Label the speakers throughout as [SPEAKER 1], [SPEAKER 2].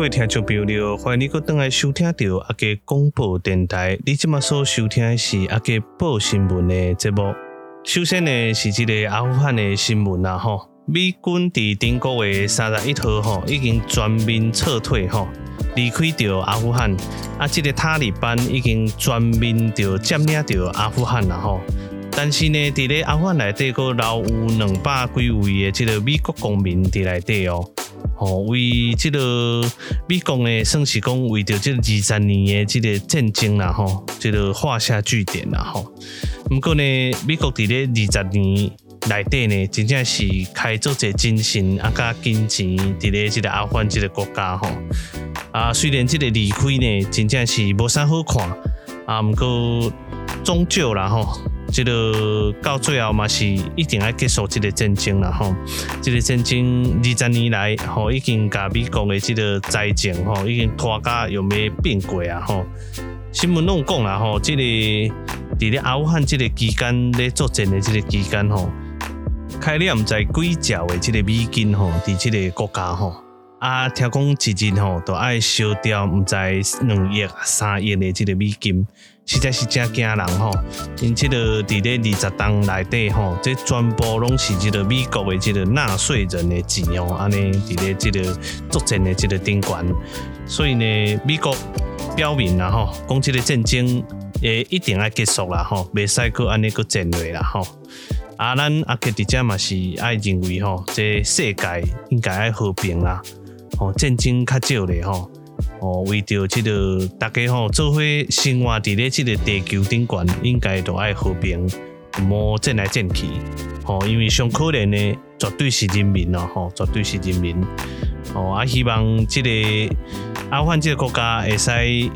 [SPEAKER 1] 各位听众朋友，欢迎你搁登来收听到阿捷广播电台。你即马所收听的是阿捷报新闻的节目。首先呢，是这个阿富汗的新闻啦，吼，美军伫顶个月三十一号吼已经全面撤退吼，离开掉阿富汗。啊，这个塔利班已经全面就占领掉阿富汗啦，吼。但是呢，伫咧阿富汗内底个留有两百几位的这个美国公民伫内底哦。哦，为这个美国呢，算是讲为着这二十年的这个战争啦，吼，这个画下句点啦，吼。不过呢，美国伫咧二十年内底呢，真正是开足侪精神啊，加金钱伫咧这个阿富汗这个国家吼。啊，虽然这个离开呢，真正是无啥好看啊，不过终究啦，吼。这个到最后嘛是一定要结束这个战争啦吼，这个战争二十年来吼已经甲美国的这个财政吼已经拖甲有没变过啊吼，新闻拢讲啦吼，这个伫咧阿富汗这个期间咧作战的这个期间吼，开了毋知几兆的这个美金吼，伫这个国家吼，啊听讲一日吼都爱烧掉毋知两亿三亿的这个美金。实在是真惊人吼，因这个伫咧二十栋内底吼，这全部拢是这个美国的这个纳税人的钱哦，安尼伫咧这个作战的这个顶端，所以呢，美国表明啦吼，讲这个战争也一定要结束啦吼，袂使搁安尼搁战落啦吼。啊，咱阿捷伫遮嘛是爱认为吼，这世界应该爱和平啦，吼战争较少咧吼。哦，为着这个大家吼做伙生活伫咧这个地球顶悬，应该都爱和平，莫战来战去。吼，因为上可怜的绝对是人民咯，吼，绝对是人民。哦，啊，希望这个阿富汗这个国家会使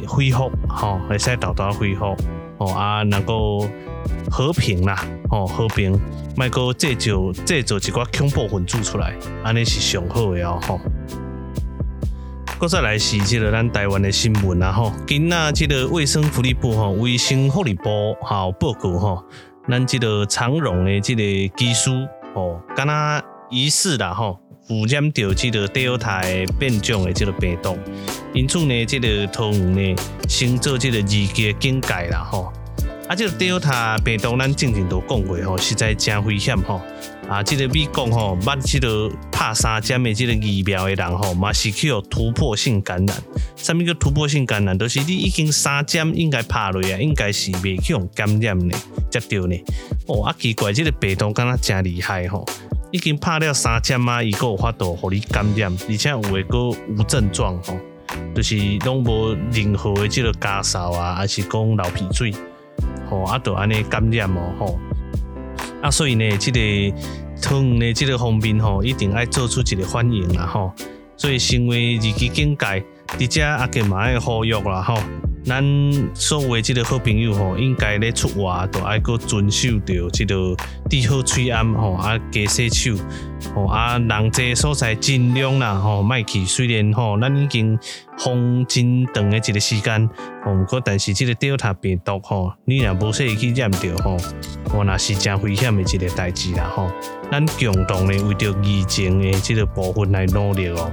[SPEAKER 1] 恢复，吼，会使豆豆恢复，哦，啊，能够和平啦，吼，和平，莫搁制造制造一寡恐怖分子出来，安尼是上好的哦，吼。搁再来是这个咱台湾的新闻啊吼，今仔这个卫生福利部吼，卫生福利部吼报告吼，咱这个长荣的这个技师吼，敢若疑似啦吼，污染到这个 Delta 变种的这个病毒，因此呢，这个桃园呢，先做这个二级警戒啦吼。啊，这个 Delta 病毒咱之前都讲过吼，实在真危险吼。啊，这个美国吼，捌这个拍三针的这个疫苗的人吼，嘛是去有突破性感染。什么叫突破性感染？都、就是你已经三针应该拍落啊，应该是未去用感染呢，才对呢。哦，啊奇怪，这个病毒敢若真厉害吼，已经拍了三针啊，伊个有法度互你感染，而且有诶个无症状吼，就是拢无任何的这个咳嗽啊，还是讲流鼻水。吼，啊，都安尼感染哦，吼，啊，所以呢，这个桃园的这个方面吼，一定要做出一个反应啦，吼，所以成为二级警戒，伫遮阿捷嘛爱呼吁啦，吼。咱所有的这个好朋友吼，应该咧出外都爱搁遵守着这个闭好嘴安吼，啊加洗手，吼啊人济所在尽量啦吼，卖去。虽然吼，咱已经封真长的一个时间，吼，不过但是这个掉他病毒吼，你若无说去染着吼，我那是真危险的一个代志啦吼。咱共同的为着疫情的这个部分来努力哦。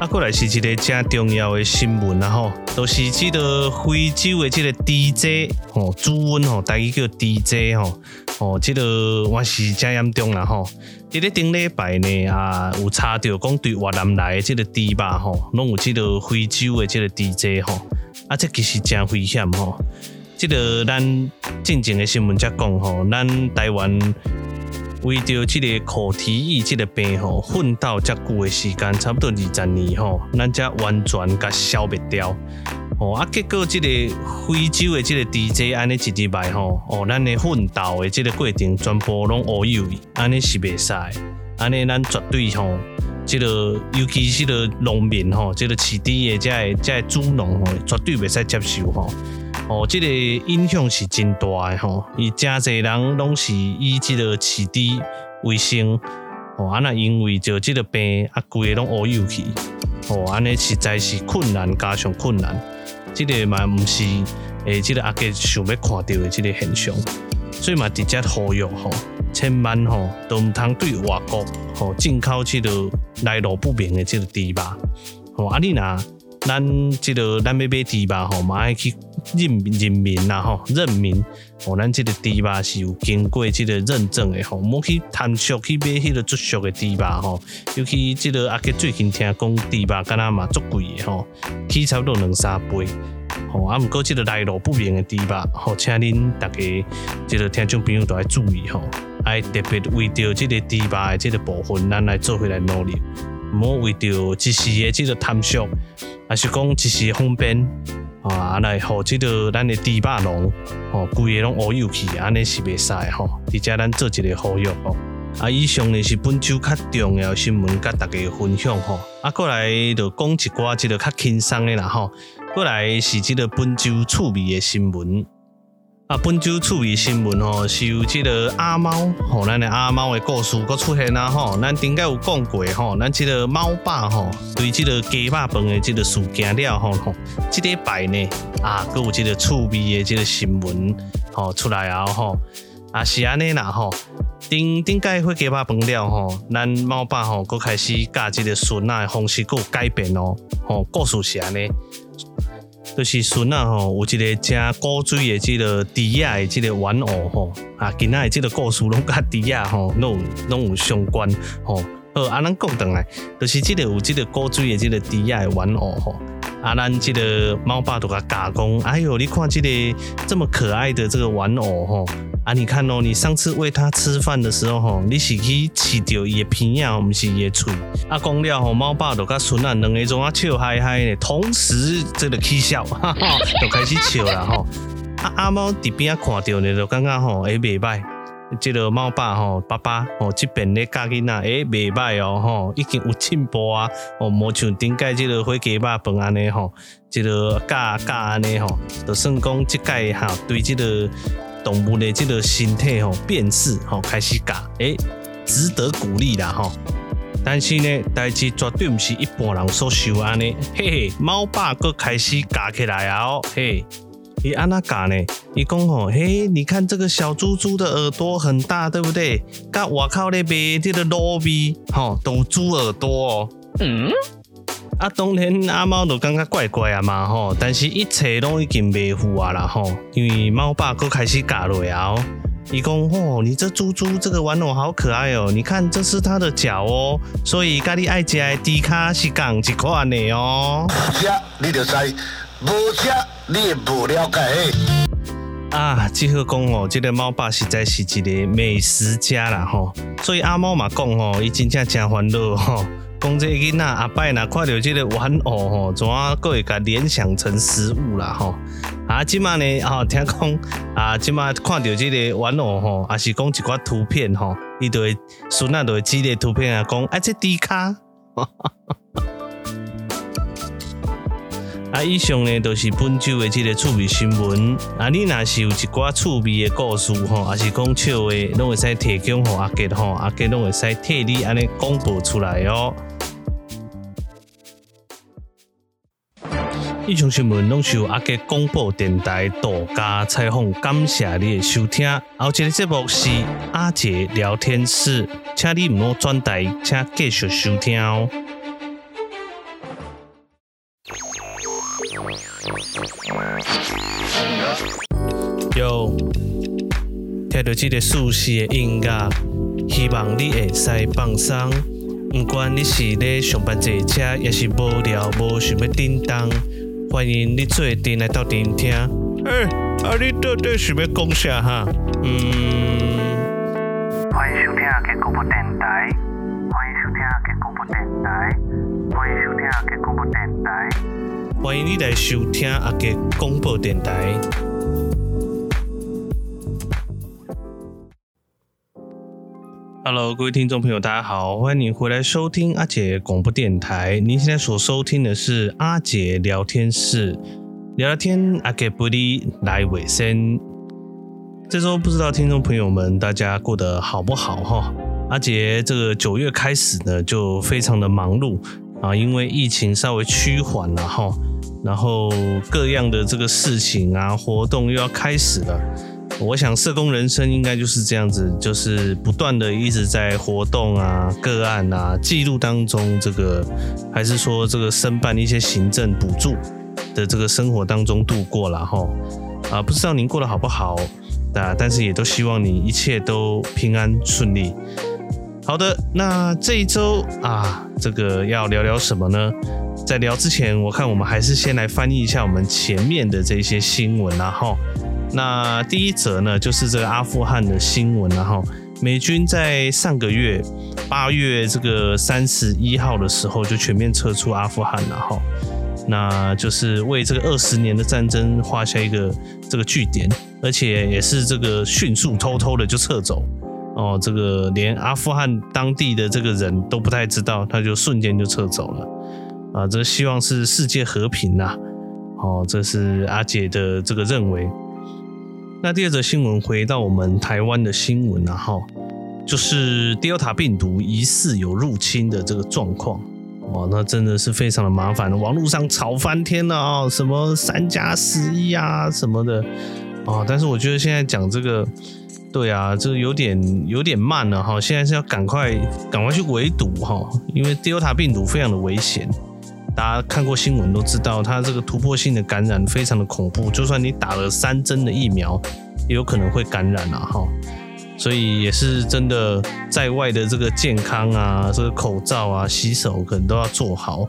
[SPEAKER 1] 啊，过来是一个正重要的新闻啦吼，都、是这个非洲的这个 DJ 吼，猪瘟吼，大家叫 DJ 吼，哦，这个我是正严重啦吼。这个顶礼拜呢啊，有查到讲对越南来的这个猪吧吼，拢有这个非洲的这个 DJ 吼，啊，这其实正危险吼。这个咱正经的新闻则讲吼，咱台湾。为着这个口蹄疫这个病吼，奋斗这久的时间，差不多二十年吼，咱才完全甲消灭掉。哦啊，结果这个非洲的这个 DJ 安尼一礼拜吼，哦，咱的奋斗的这个过程全部拢乌有，安尼是袂使。安尼咱绝对吼，这个尤其是个农民吼，这个饲猪的这个这个猪农吼，绝对袂使接受吼。哦，这个影响是真大的吼，伊真侪人拢是以这个饲猪为生，哦，啊那因为就这个病啊，规个拢乌有去，哦，安尼实在是困难加上困难，这个嘛毋是诶，这个阿捷想要看到的这个现象，所以嘛直接呼吁吼，千万吼都毋通对外国吼进口这个来路不明的这个猪肉。哦，啊你呐，咱这个咱要买猪肉吼，嘛爱去认认明啦吼，认明哦，咱这个猪肉是有经过这个认证的吼，莫去贪俗去买迄个足俗的猪肉吼，尤其这个阿个最近听讲猪肉敢若嘛足贵的吼，起差不多两三倍。吼，啊，毋过即个来路不明的猪肉，吼，请恁大家即个听众朋友都爱注意吼，爱特别为着即个猪肉的即个部分，咱来做回来努力，毋好为着一时的即个贪俗，还是讲一时方便，啊，来互即个咱的猪肉农，吼，规个拢乌油去，安尼是袂使吼，直接咱做一个呼吁吼。啊，以上呢是本周较重要新闻，甲大家分享吼。啊，过来就讲一寡即个较轻松的啦吼。过来是即个本周趣味的新闻。啊，本周趣味新闻吼，是由即个阿猫吼，咱的阿猫的故事搁出现啊吼。咱顶下有讲过吼，咱即个猫爸吼，对即个鸡肉饭的即个事件了吼吼。即礼拜呢，啊，搁有即个趣味的即个新闻吼出来啊吼。啊，是安尼啦吼。顶顶解火鸡巴饭了吼，咱猫爸吼搁开始教即个孙仔的方式搁有改变哦。吼，故事是安尼。就是孙啊吼，有一个正古锥的即个猪仔的即个玩偶吼，啊，今仔的即个故事拢甲猪仔吼，拢有拢有相关吼。好，啊，咱讲转来，就是即个有即个古锥的即个猪仔的玩偶吼，啊，咱即个猫爸都甲加工，哎哟，你看这个这么可爱的这个玩偶吼。啊，你看哦，你上次喂它吃饭的时候吼，你是去吃着伊的鼻啊，毋是伊的喙。啊，讲了吼，猫爸就甲孙仔两个种啊笑嗨嗨的，同时这个起笑，哈哈，就开始笑了吼。啊，阿猫伫边啊看到呢，就感觉吼，诶，袂歹。这个猫爸吼，爸爸吼，这边咧教囡仔，诶，袂歹哦吼，已经有进步啊。哦，无像顶届这个火鸡肉饭安尼吼，这个教教安尼吼，就算讲即摆哈，对这个。动物的这个身体吼辨识吼开始教，诶，值得鼓励啦吼。但是呢，代志绝对不是一般人所想安尼。嘿嘿，猫爸阁开始教起来啊哦，嘿，伊安那教呢？伊讲吼，嘿，你看这个小猪猪的耳朵很大，对不对？甲外口咧卖这个糯米吼，都猪耳朵哦。嗯。啊，当然阿猫就感觉怪怪啊嘛吼，但是一切拢已经袂赴啊啦吼，因为猫爸佫开始教落啊，伊讲吼，你这猪猪这个玩偶好可爱哦，你看这是它的脚哦，所以家己爱食的猪脚是共一款的哦。吃你就知，无吃你也不了解。啊，只好讲哦，这个猫爸实在是一个美食家啦吼，所以阿猫嘛讲吼，伊真正真欢乐吼。讲这个囡仔阿伯呐，看到这个玩偶吼，怎啊个会甲联想成食物啦吼？啊，今嘛呢，吼听讲啊，今嘛看到这个玩偶吼，也是讲一寡图片吼，伊就会孙仔就会指个图片啊，讲啊这猪脚。啊，以上呢都是本周的这个趣味新闻。啊，你若是有一寡趣味的故事吼，还是讲笑话，拢会使提供给阿杰吼，阿杰拢会使替你安尼公布出来哦。以上新闻拢是由阿杰广播电台独家采访，感谢你的收听。后一个节目是阿杰聊天室，请你唔好转台，请继续收听哦。有听到这个舒适的音乐，希望你会使放松。不管你是咧上班坐车，也是无聊无想要叮当。欢迎你做阵来到聆听。哎，啊，你到底想要讲啥哈？嗯。欢迎收听阿杰广播电台。欢迎收听阿杰广播电台。欢迎收听阿杰广播电台。欢迎你来收听阿杰广播电台。Hello，各位听众朋友，大家好，欢迎你回来收听阿杰广播电台。您现在所收听的是阿杰聊天室，聊聊天，阿杰不离来尾声。这周不知道听众朋友们大家过得好不好哈？阿杰这个九月开始呢，就非常的忙碌啊，因为疫情稍微趋缓了哈，然后各样的这个事情啊活动又要开始了。我想社工人生应该就是这样子，就是不断的一直在活动啊、个案啊、记录当中，这个还是说这个申办一些行政补助的这个生活当中度过了哈。啊，不知道您过得好不好啊？但是也都希望你一切都平安顺利。好的，那这一周啊，这个要聊聊什么呢？在聊之前，我看我们还是先来翻译一下我们前面的这些新闻啊哈。那第一则呢，就是这个阿富汗的新闻啊哈。美军在上个月八月这个三十一号的时候就全面撤出阿富汗了哈。那就是为这个二十年的战争画下一个这个句点，而且也是这个迅速偷偷的就撤走哦，这个连阿富汗当地的这个人都不太知道，他就瞬间就撤走了啊！这希望是世界和平呐，哦，这是阿姐的这个认为。那第二则新闻回到我们台湾的新闻啊，哈，就是 Delta 病毒疑似有入侵的这个状况。哦，那真的是非常的麻烦，网络上吵翻天了啊，什么三加十一啊什么的啊，但是我觉得现在讲这个，对啊，这个有点有点慢了哈，现在是要赶快赶快去围堵哈，因为 Delta 病毒非常的危险，大家看过新闻都知道，它这个突破性的感染非常的恐怖，就算你打了三针的疫苗，也有可能会感染了哈。所以也是真的，在外的这个健康啊，这个口罩啊，洗手可能都要做好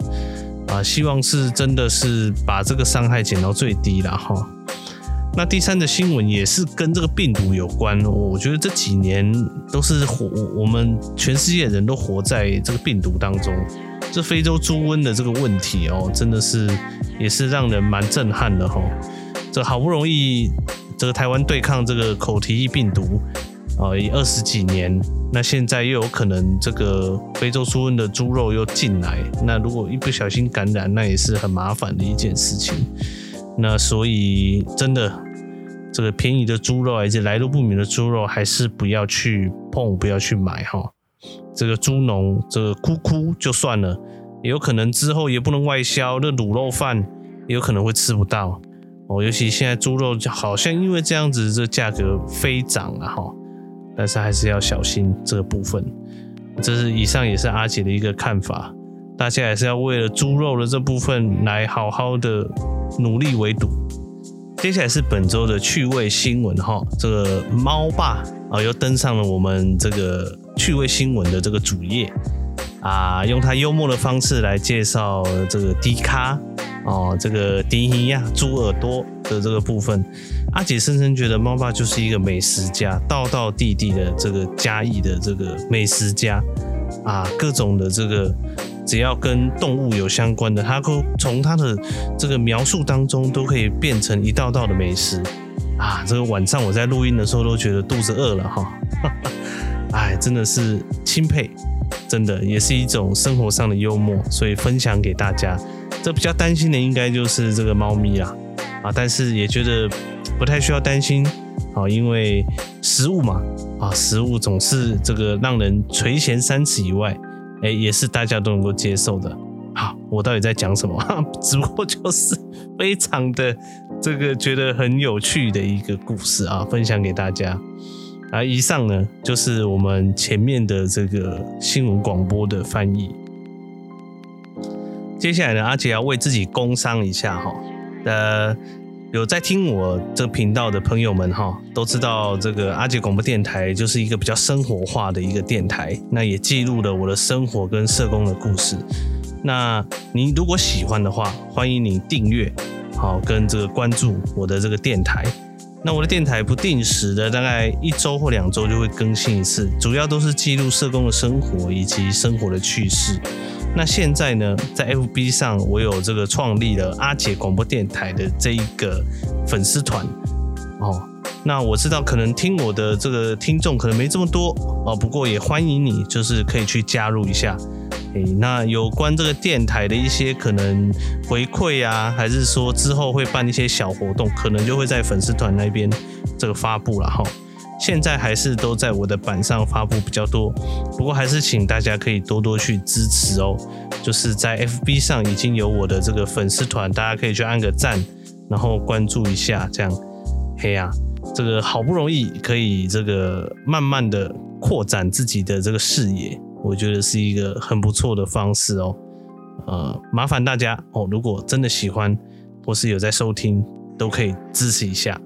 [SPEAKER 1] 啊。希望是真的是把这个伤害减到最低了哈。那第三的新闻也是跟这个病毒有关，我觉得这几年都是活，我们全世界人都活在这个病毒当中。这非洲猪瘟的这个问题哦，真的是也是让人蛮震撼的哈。这好不容易这个台湾对抗这个口蹄疫病毒。哦，二十几年，那现在又有可能这个非洲猪瘟的猪肉又进来，那如果一不小心感染，那也是很麻烦的一件事情。那所以真的，这个便宜的猪肉，而且来路不明的猪肉，还是不要去碰，不要去买哈。这个猪农这个哭哭就算了，也有可能之后也不能外销，那卤肉饭也有可能会吃不到哦。尤其现在猪肉好像因为这样子，这价格飞涨了哈。但是还是要小心这个部分，这是以上也是阿姐的一个看法，大家还是要为了猪肉的这部分来好好的努力围堵。接下来是本周的趣味新闻哈，这个猫爸啊又登上了我们这个趣味新闻的这个主页啊，用他幽默的方式来介绍这个迪卡哦，这个迪尼亚猪耳朵的这个部分。阿姐深深觉得猫爸就是一个美食家，道道地地的这个嘉义的这个美食家啊，各种的这个只要跟动物有相关的，他都从他的这个描述当中都可以变成一道道的美食啊。这个晚上我在录音的时候都觉得肚子饿了哈，哎，真的是钦佩，真的也是一种生活上的幽默，所以分享给大家。这比较担心的应该就是这个猫咪啦，啊，但是也觉得。不太需要担心，啊，因为食物嘛，啊，食物总是这个让人垂涎三尺以外，哎，也是大家都能够接受的。好，我到底在讲什么？只不过就是非常的这个觉得很有趣的一个故事啊，分享给大家。啊，以上呢就是我们前面的这个新闻广播的翻译。接下来呢，阿杰要为自己工商一下哈，呃。有在听我这个频道的朋友们哈，都知道这个阿杰广播电台就是一个比较生活化的一个电台，那也记录了我的生活跟社工的故事。那您如果喜欢的话，欢迎你订阅，好跟这个关注我的这个电台。那我的电台不定时的，大概一周或两周就会更新一次，主要都是记录社工的生活以及生活的趣事。那现在呢，在 FB 上我有这个创立了阿姐广播电台的这一个粉丝团哦。那我知道可能听我的这个听众可能没这么多哦，不过也欢迎你，就是可以去加入一下。诶，那有关这个电台的一些可能回馈啊，还是说之后会办一些小活动，可能就会在粉丝团那边这个发布了哈。现在还是都在我的板上发布比较多，不过还是请大家可以多多去支持哦。就是在 FB 上已经有我的这个粉丝团，大家可以去按个赞，然后关注一下，这样。嘿呀，这个好不容易可以这个慢慢的扩展自己的这个视野，我觉得是一个很不错的方式哦。呃，麻烦大家哦，如果真的喜欢或是有在收听，都可以支持一下。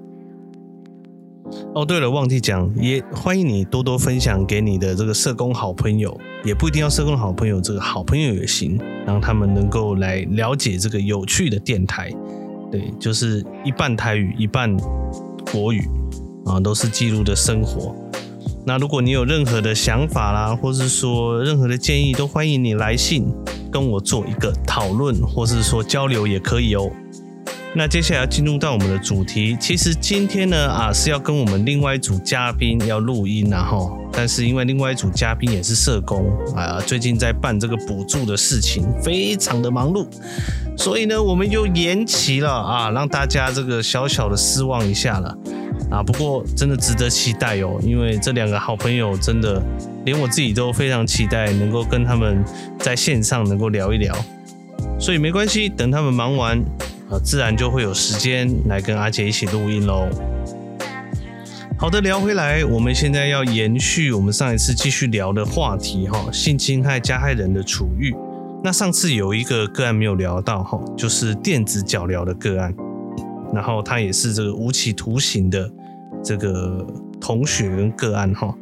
[SPEAKER 1] 哦，对了，忘记讲，也欢迎你多多分享给你的这个社工好朋友，也不一定要社工好朋友，这个好朋友也行，让他们能够来了解这个有趣的电台。对，就是一半台语，一半国语啊，都是记录的生活。那如果你有任何的想法啦，或是说任何的建议，都欢迎你来信跟我做一个讨论，或是说交流也可以哦。那接下来要进入到我们的主题，其实今天呢啊是要跟我们另外一组嘉宾要录音然后，但是因为另外一组嘉宾也是社工啊，最近在办这个补助的事情，非常的忙碌，所以呢我们又延期了啊，让大家这个小小的失望一下了。啊。不过真的值得期待哦，因为这两个好朋友真的连我自己都非常期待能够跟他们在线上能够聊一聊，所以没关系，等他们忙完。自然就会有时间来跟阿杰一起录音喽。好的，聊回来，我们现在要延续我们上一次继续聊的话题哈，性侵害加害人的处遇。那上次有一个个案没有聊到哈，就是电子脚镣的个案，然后他也是这个无期徒刑的这个同学跟个案哈。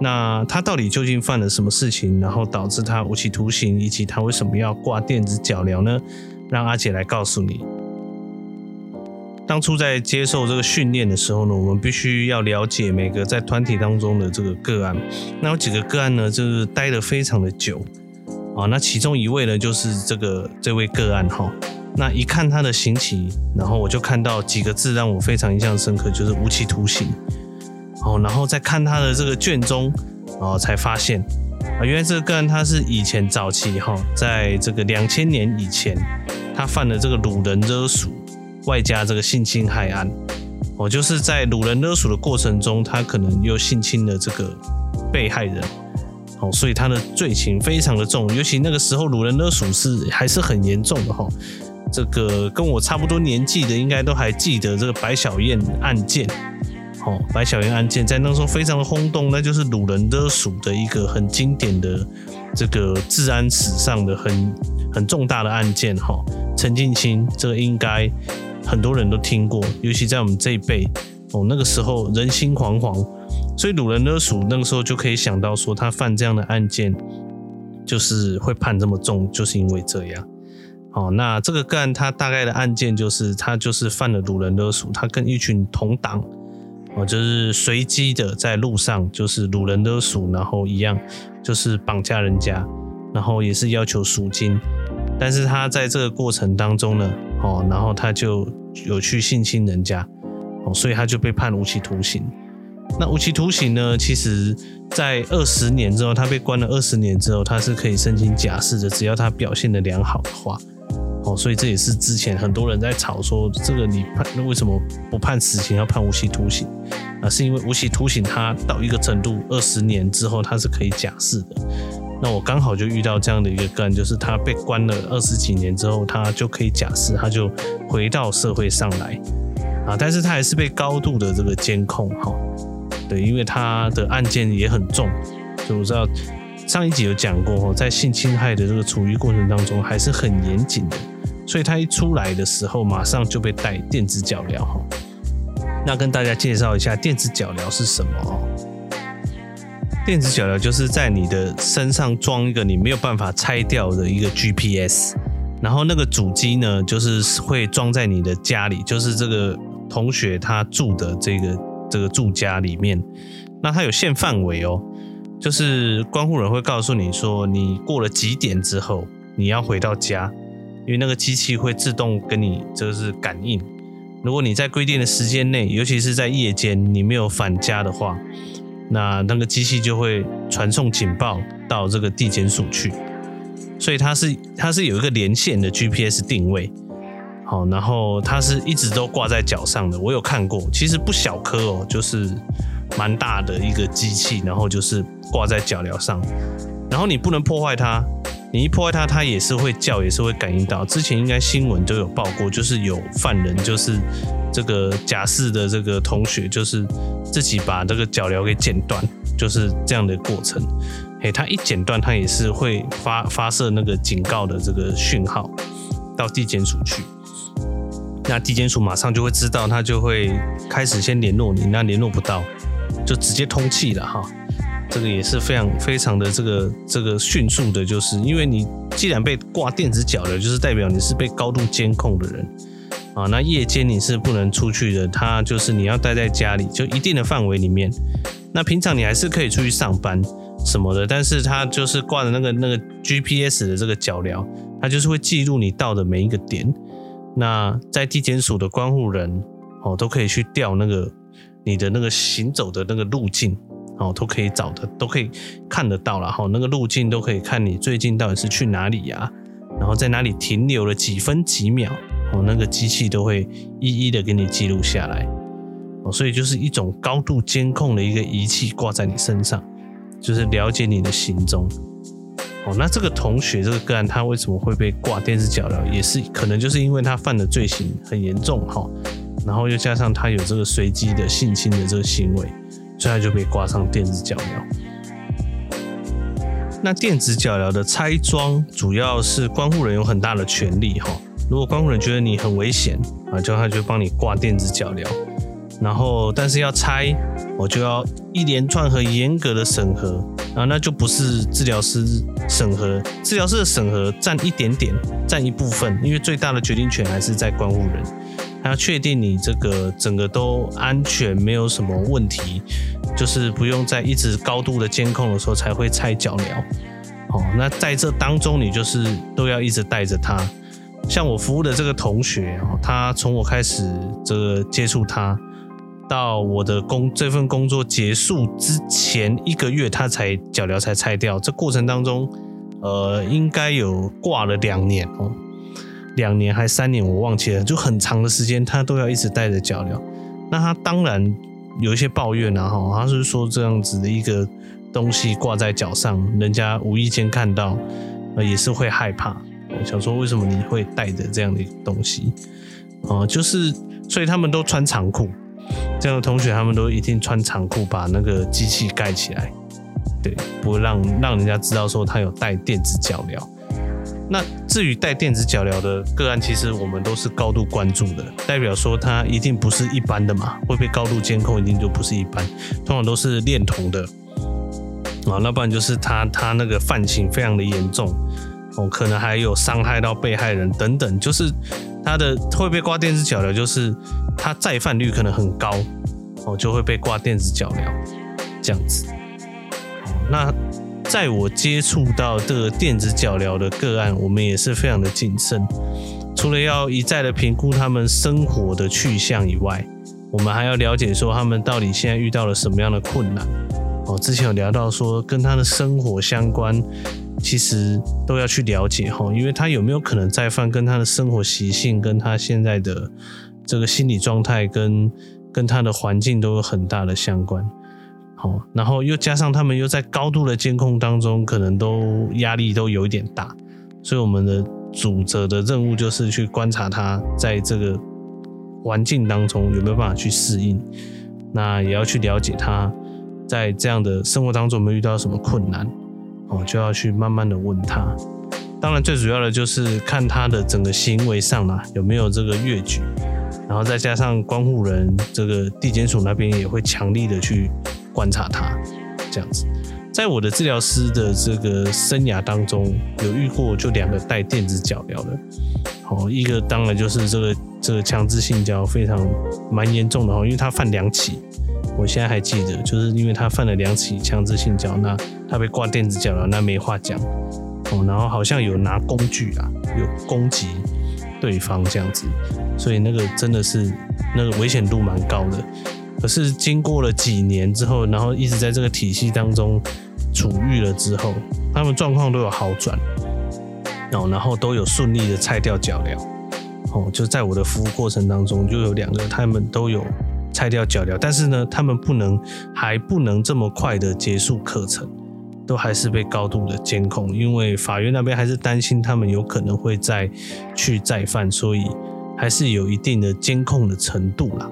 [SPEAKER 1] 那他到底究竟犯了什么事情，然后导致他无期徒刑，以及他为什么要挂电子脚镣呢？让阿杰来告诉你。当初在接受这个训练的时候呢，我们必须要了解每个在团体当中的这个个案。那有几个个案呢，就是待得非常的久啊。那其中一位呢，就是这个这位个案哈。那一看他的刑期，然后我就看到几个字让我非常印象深刻，就是无期徒刑。哦，然后再看他的这个卷宗，哦，才发现啊，原来这个个案他是以前早期哈，在这个两千年以前，他犯了这个掳人勒赎。外加这个性侵害案，哦，就是在掳人勒赎的过程中，他可能又性侵了这个被害人，哦，所以他的罪情非常的重，尤其那个时候掳人勒赎是还是很严重的哈。这个跟我差不多年纪的，应该都还记得这个白小燕案件，哦，白小燕案件在那时候非常的轰动，那就是鲁人勒赎的一个很经典的这个治安史上的很很重大的案件哈。陈近清这个应该。很多人都听过，尤其在我们这一辈哦，那个时候人心惶惶，所以鲁人勒赎那个时候就可以想到说，他犯这样的案件，就是会判这么重，就是因为这样。哦，那这个个案他大概的案件就是，他就是犯了掳人勒赎，他跟一群同党哦，就是随机的在路上就是掳人勒赎，然后一样就是绑架人家，然后也是要求赎金，但是他在这个过程当中呢。哦，然后他就有去性侵人家，哦，所以他就被判无期徒刑。那无期徒刑呢？其实，在二十年之后，他被关了二十年之后，他是可以申请假释的，只要他表现的良好的话。哦，所以这也是之前很多人在吵说，这个你判，那为什么不判死刑，要判无期徒刑？啊，是因为无期徒刑他到一个程度，二十年之后他是可以假释的。那我刚好就遇到这样的一个个案，就是他被关了二十几年之后，他就可以假释，他就回到社会上来啊，但是他还是被高度的这个监控哈，对，因为他的案件也很重，就我知道上一集有讲过，在性侵害的这个处遇过程当中还是很严谨的，所以他一出来的时候马上就被带电子脚镣哈。那跟大家介绍一下电子脚镣是什么哦。电子脚镣就是在你的身上装一个你没有办法拆掉的一个 GPS，然后那个主机呢，就是会装在你的家里，就是这个同学他住的这个这个住家里面。那它有限范围哦，就是关护人会告诉你说，你过了几点之后你要回到家，因为那个机器会自动跟你就是感应。如果你在规定的时间内，尤其是在夜间，你没有返家的话。那那个机器就会传送警报到这个地检署去，所以它是它是有一个连线的 GPS 定位，好，然后它是一直都挂在脚上的。我有看过，其实不小颗哦，就是蛮大的一个机器，然后就是挂在脚镣上，然后你不能破坏它，你一破坏它，它也是会叫，也是会感应到。之前应该新闻都有报过，就是有犯人，就是这个假释的这个同学，就是自己把这个脚镣给剪断，就是这样的过程。诶，他一剪断，他也是会发发射那个警告的这个讯号到地检署去。那地检署马上就会知道，他就会开始先联络你，那联络不到，就直接通气了哈。这个也是非常非常的这个这个迅速的，就是因为你既然被挂电子脚镣，就是代表你是被高度监控的人啊。那夜间你是不能出去的，他就是你要待在家里，就一定的范围里面。那平常你还是可以出去上班什么的，但是他就是挂的那个那个 GPS 的这个脚镣，他就是会记录你到的每一个点。那在地检署的关护人哦，都可以去调那个你的那个行走的那个路径。哦，都可以找的，都可以看得到了哈。那个路径都可以看你最近到底是去哪里呀？然后在哪里停留了几分几秒？哦，那个机器都会一一的给你记录下来。哦，所以就是一种高度监控的一个仪器挂在你身上，就是了解你的行踪。哦，那这个同学这个个案他为什么会被挂电子脚镣？也是可能就是因为他犯的罪行很严重哈，然后又加上他有这个随机的性侵的这个行为。所以他就被挂上电子脚镣。那电子脚镣的拆装，主要是关护人有很大的权利哈。如果关护人觉得你很危险啊，就他就帮你挂电子脚镣。然后，但是要拆，我就要一连串和严格的审核啊，那就不是治疗师审核，治疗师的审核占一点点，占一部分，因为最大的决定权还是在关护人。他要确定你这个整个都安全，没有什么问题，就是不用在一直高度的监控的时候才会拆脚镣。哦，那在这当中，你就是都要一直带着他。像我服务的这个同学哦，他从我开始这个接触他，到我的工这份工作结束之前一个月，他才脚镣才拆掉。这过程当中，呃，应该有挂了两年哦。两年还三年，我忘记了，就很长的时间，他都要一直带着脚镣。那他当然有一些抱怨啊，哈，他是说这样子的一个东西挂在脚上，人家无意间看到，呃，也是会害怕。我想说为什么你会带着这样的东西？哦，就是所以他们都穿长裤，这样的同学他们都一定穿长裤，把那个机器盖起来，对，不让让人家知道说他有带电子脚镣。那至于带电子脚镣的个案，其实我们都是高度关注的，代表说他一定不是一般的嘛，会被高度监控，一定就不是一般，通常都是恋童的啊，那不然就是他他那个犯行非常的严重哦，可能还有伤害到被害人等等，就是他的会被挂电子脚镣，就是他再犯率可能很高哦，就会被挂电子脚镣这样子，那。在我接触到这个电子脚镣的个案，我们也是非常的谨慎。除了要一再的评估他们生活的去向以外，我们还要了解说他们到底现在遇到了什么样的困难。哦，之前有聊到说跟他的生活相关，其实都要去了解哈，因为他有没有可能再犯，跟他的生活习性、跟他现在的这个心理状态、跟跟他的环境都有很大的相关。哦，然后又加上他们又在高度的监控当中，可能都压力都有一点大，所以我们的主责的任务就是去观察他在这个环境当中有没有办法去适应，那也要去了解他在这样的生活当中有没有遇到什么困难，哦，就要去慢慢的问他。当然最主要的就是看他的整个行为上啦，有没有这个越矩，然后再加上观护人这个地检署那边也会强力的去。观察他这样子，在我的治疗师的这个生涯当中，有遇过就两个带电子脚镣的，好，一个当然就是这个这个强制性交非常蛮严重的哈，因为他犯两起，我现在还记得，就是因为他犯了两起强制性交，那他被挂电子脚镣，那没话讲。哦，然后好像有拿工具啊，有攻击对方这样子，所以那个真的是那个危险度蛮高的。可是经过了几年之后，然后一直在这个体系当中处遇了之后，他们状况都有好转，哦，然后都有顺利的拆掉脚镣，哦，就在我的服务过程当中，就有两个他们都有拆掉脚镣，但是呢，他们不能还不能这么快的结束课程，都还是被高度的监控，因为法院那边还是担心他们有可能会再去再犯，所以还是有一定的监控的程度啦。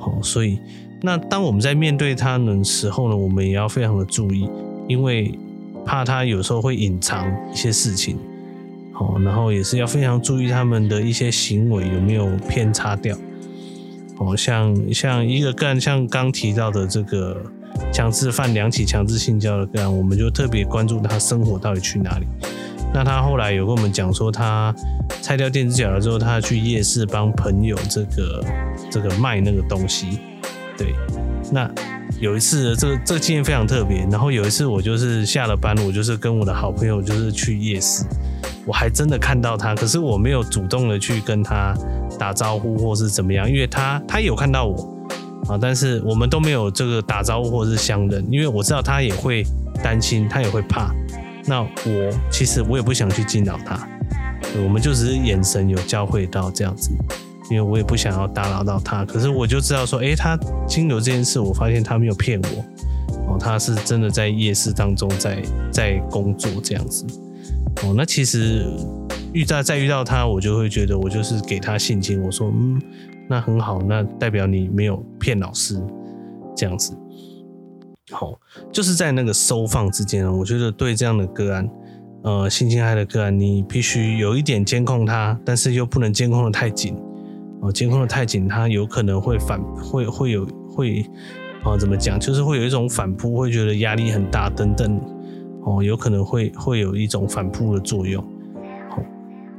[SPEAKER 1] 好，所以那当我们在面对他的时候呢，我们也要非常的注意，因为怕他有时候会隐藏一些事情。好，然后也是要非常注意他们的一些行为有没有偏差掉。哦，像像一个个案，像刚提到的这个。强制犯两起强制性交的个案，我们就特别关注他生活到底去哪里。那他后来有跟我们讲说，他拆掉电子脚了之后，他去夜市帮朋友这个这个卖那个东西。对，那有一次这个这个经验非常特别。然后有一次我就是下了班，我就是跟我的好朋友就是去夜市，我还真的看到他，可是我没有主动的去跟他打招呼或是怎么样，因为他他有看到我。啊！但是我们都没有这个打招呼或是相认，因为我知道他也会担心，他也会怕。那我其实我也不想去惊扰他，我们就只是眼神有交汇到这样子，因为我也不想要打扰到他。可是我就知道说，诶，他经由这件事，我发现他没有骗我，哦，他是真的在夜市当中在在工作这样子。哦，那其实遇到再遇到他，我就会觉得我就是给他信心，我说嗯。那很好，那代表你没有骗老师，这样子。好，就是在那个收放之间，我觉得对这样的个案，呃，性侵害的个案，你必须有一点监控他，但是又不能监控的太紧。哦，监控的太紧，他有可能会反，会会有会，啊，怎么讲？就是会有一种反扑，会觉得压力很大等等。哦，有可能会会有一种反扑的作用。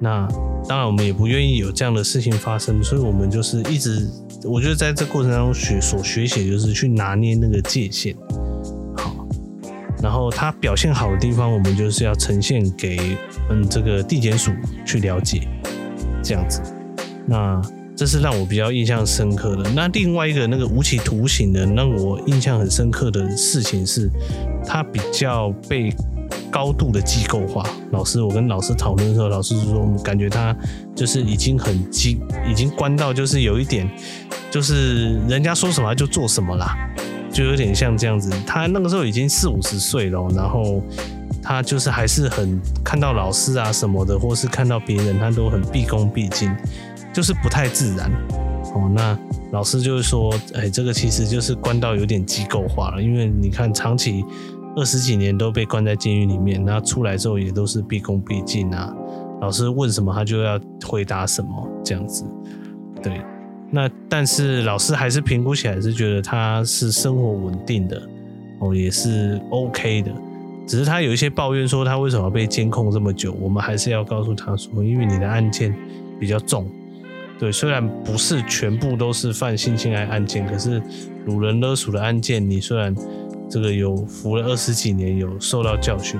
[SPEAKER 1] 那当然，我们也不愿意有这样的事情发生，所以我们就是一直，我觉得在这过程当中学所学习，就是去拿捏那个界限。好，然后他表现好的地方，我们就是要呈现给嗯这个地检署去了解，这样子。那这是让我比较印象深刻的。那另外一个那个无期徒刑的，让我印象很深刻的事情是，他比较被。高度的机构化，老师，我跟老师讨论的时候，老师说，我们感觉他就是已经很机，已经关到就是有一点，就是人家说什么就做什么啦，就有点像这样子。他那个时候已经四五十岁了，然后他就是还是很看到老师啊什么的，或是看到别人，他都很毕恭毕敬，就是不太自然。哦，那老师就是说，哎，这个其实就是关到有点机构化了，因为你看长期。二十几年都被关在监狱里面，那出来之后也都是毕恭毕敬啊。老师问什么，他就要回答什么，这样子。对，那但是老师还是评估起来是觉得他是生活稳定的哦，也是 OK 的。只是他有一些抱怨说他为什么被监控这么久，我们还是要告诉他说，因为你的案件比较重。对，虽然不是全部都是犯性侵害案件，可是掳人勒赎的案件，你虽然。这个有服了二十几年，有受到教训，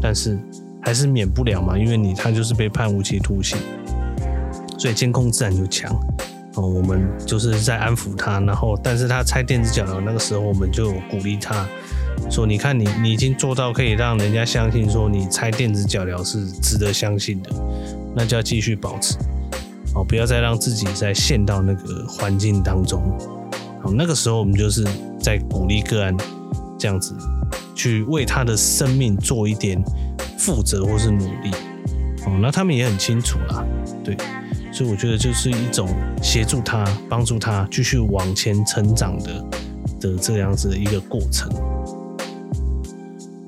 [SPEAKER 1] 但是还是免不了嘛，因为你他就是被判无期徒刑，所以监控自然就强。哦，我们就是在安抚他，然后，但是他拆电子脚镣那个时候，我们就鼓励他说：“你看你，你已经做到可以让人家相信说你拆电子脚镣是值得相信的，那就要继续保持，哦，不要再让自己再陷到那个环境当中。好，那个时候我们就是在鼓励个案。”这样子去为他的生命做一点负责或是努力，哦，那他们也很清楚啦，对，所以我觉得就是一种协助他、帮助他继续往前成长的的这样子的一个过程。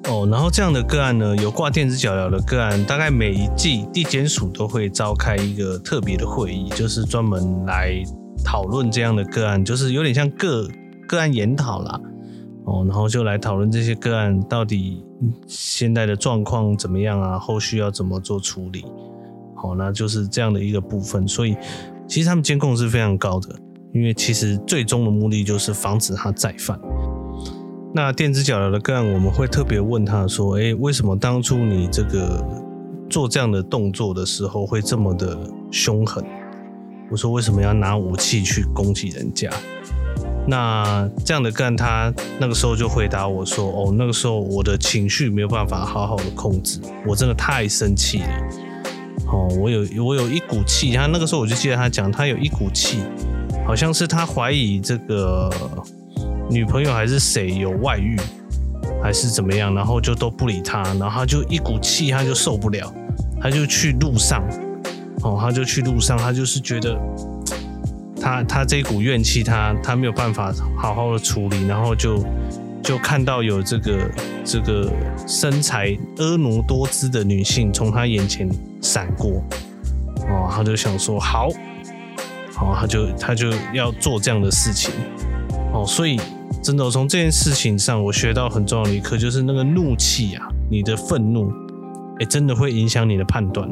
[SPEAKER 1] 哦，然后这样的个案呢，有挂电子脚镣的个案，大概每一季地检署都会召开一个特别的会议，就是专门来讨论这样的个案，就是有点像个个案研讨啦。哦，然后就来讨论这些个案到底现在的状况怎么样啊？后续要怎么做处理？好，那就是这样的一个部分。所以其实他们监控是非常高的，因为其实最终的目的就是防止他再犯。那电子脚镣的个案，我们会特别问他说：“诶，为什么当初你这个做这样的动作的时候会这么的凶狠？”我说：“为什么要拿武器去攻击人家？”那这样的干，他那个时候就回答我说：“哦，那个时候我的情绪没有办法好好的控制，我真的太生气了。哦，我有我有一股气，他那个时候我就记得他讲，他有一股气，好像是他怀疑这个女朋友还是谁有外遇，还是怎么样，然后就都不理他，然后他就一股气，他就受不了，他就去路上，哦，他就去路上，他就是觉得他他这股怨气，他他没有办法好好的处理，然后就就看到有这个这个身材婀娜多姿的女性从他眼前闪过，哦，他就想说好，好，他就他就要做这样的事情，哦，所以。真的，从这件事情上，我学到很重要的一课，就是那个怒气啊，你的愤怒，哎、真的会影响你的判断。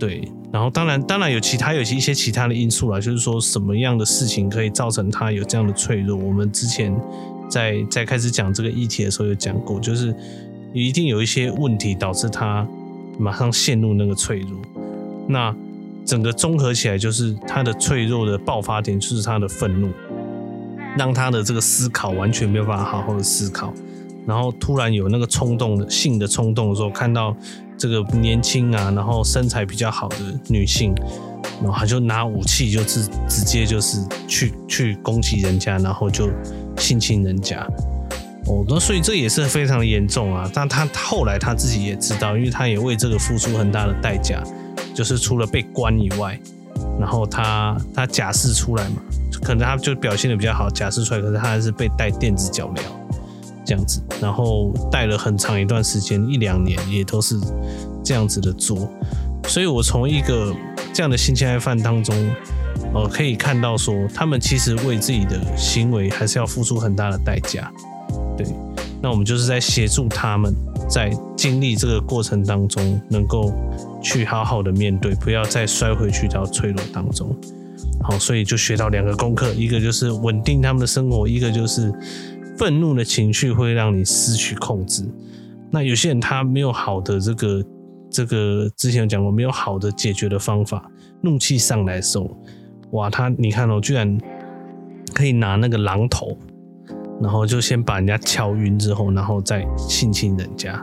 [SPEAKER 1] 对，然后当然，当然有其他有一些其他的因素啦，就是说什么样的事情可以造成他有这样的脆弱。我们之前在在开始讲这个议题的时候有讲过，就是一定有一些问题导致他马上陷入那个脆弱。那整个综合起来，就是他的脆弱的爆发点，就是他的愤怒。让他的这个思考完全没有办法好好的思考，然后突然有那个冲动的性的冲动的时候，看到这个年轻啊，然后身材比较好的女性，然后他就拿武器就直直接就是去去攻击人家，然后就性侵人家。哦，那所以这也是非常严重啊。但他后来他自己也知道，因为他也为这个付出很大的代价，就是除了被关以外，然后他他假释出来嘛。可能他就表现的比较好，假释出来，可是他还是被戴电子脚镣这样子，然后带了很长一段时间，一两年也都是这样子的做。所以我从一个这样的性侵害犯当中，呃，可以看到说，他们其实为自己的行为还是要付出很大的代价。对，那我们就是在协助他们在经历这个过程当中，能够去好好的面对，不要再摔回去到脆弱当中。好，所以就学到两个功课，一个就是稳定他们的生活，一个就是愤怒的情绪会让你失去控制。那有些人他没有好的这个这个之前有讲过，没有好的解决的方法，怒气上来的时候，哇，他你看哦，居然可以拿那个榔头，然后就先把人家敲晕之后，然后再性侵人家。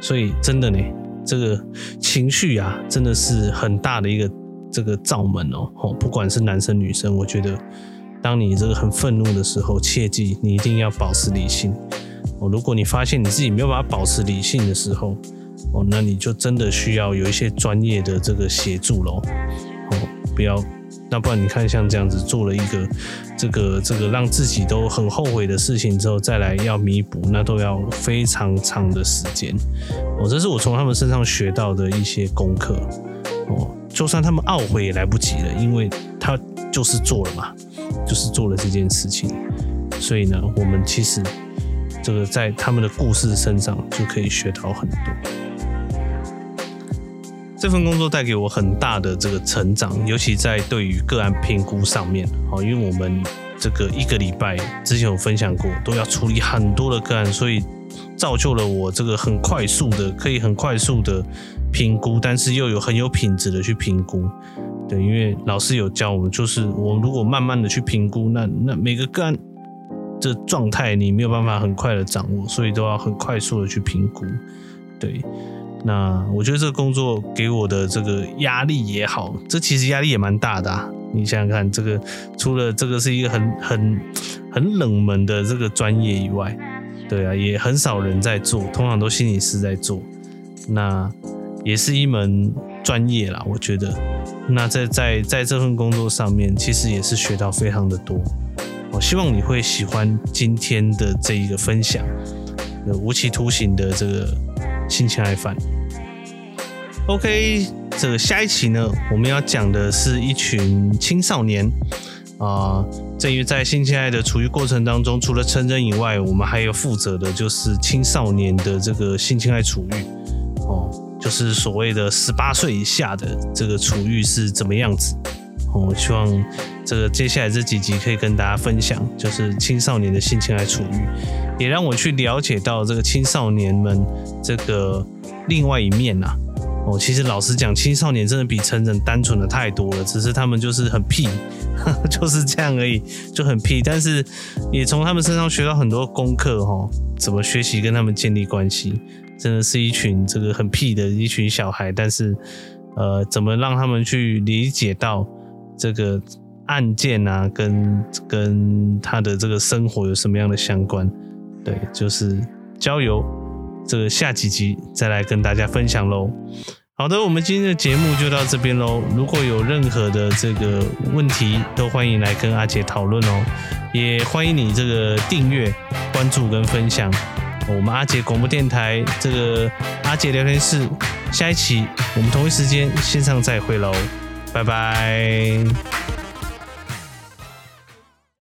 [SPEAKER 1] 所以真的呢，这个情绪啊，真的是很大的一个。这个罩门哦，不管是男生女生，我觉得，当你这个很愤怒的时候，切记你一定要保持理性哦。如果你发现你自己没有办法保持理性的时候，哦，那你就真的需要有一些专业的这个协助喽。哦，不要，那不然你看像这样子做了一个这个这个让自己都很后悔的事情之后，再来要弥补，那都要非常长的时间。哦，这是我从他们身上学到的一些功课。哦。就算他们懊悔也来不及了，因为他就是做了嘛，就是做了这件事情。所以呢，我们其实这个在他们的故事身上就可以学到很多。这份工作带给我很大的这个成长，尤其在对于个案评估上面。好，因为我们这个一个礼拜之前有分享过，都要处理很多的个案，所以造就了我这个很快速的，可以很快速的。评估，但是又有很有品质的去评估，对，因为老师有教我们，就是我如果慢慢的去评估，那那每个个案的状态你没有办法很快的掌握，所以都要很快速的去评估，对。那我觉得这个工作给我的这个压力也好，这其实压力也蛮大的啊。你想想看，这个除了这个是一个很很很冷门的这个专业以外，对啊，也很少人在做，通常都心理师在做，那。也是一门专业啦，我觉得。那在在在这份工作上面，其实也是学到非常的多。我希望你会喜欢今天的这一个分享，无期徒刑的这个性侵害犯。OK，这个下一期呢，我们要讲的是一群青少年啊。正、呃、因为在性侵害的处遇过程当中，除了成人以外，我们还有负责的就是青少年的这个性侵害处遇。就是所谓的十八岁以下的这个处遇是怎么样子？我希望这个接下来这几集可以跟大家分享，就是青少年的性侵害处遇，也让我去了解到这个青少年们这个另外一面呐。哦，其实老实讲，青少年真的比成人单纯的太多了，只是他们就是很屁，就是这样而已，就很屁。但是也从他们身上学到很多功课，哈，怎么学习跟他们建立关系。真的是一群这个很屁的一群小孩，但是，呃，怎么让他们去理解到这个案件啊，跟跟他的这个生活有什么样的相关？对，就是交由这个下几集再来跟大家分享喽。好的，我们今天的节目就到这边喽。如果有任何的这个问题，都欢迎来跟阿杰讨论哦。也欢迎你这个订阅、关注跟分享我们阿杰广播电台这个阿杰聊天室。下一期我们同一时间线上再会喽，拜拜。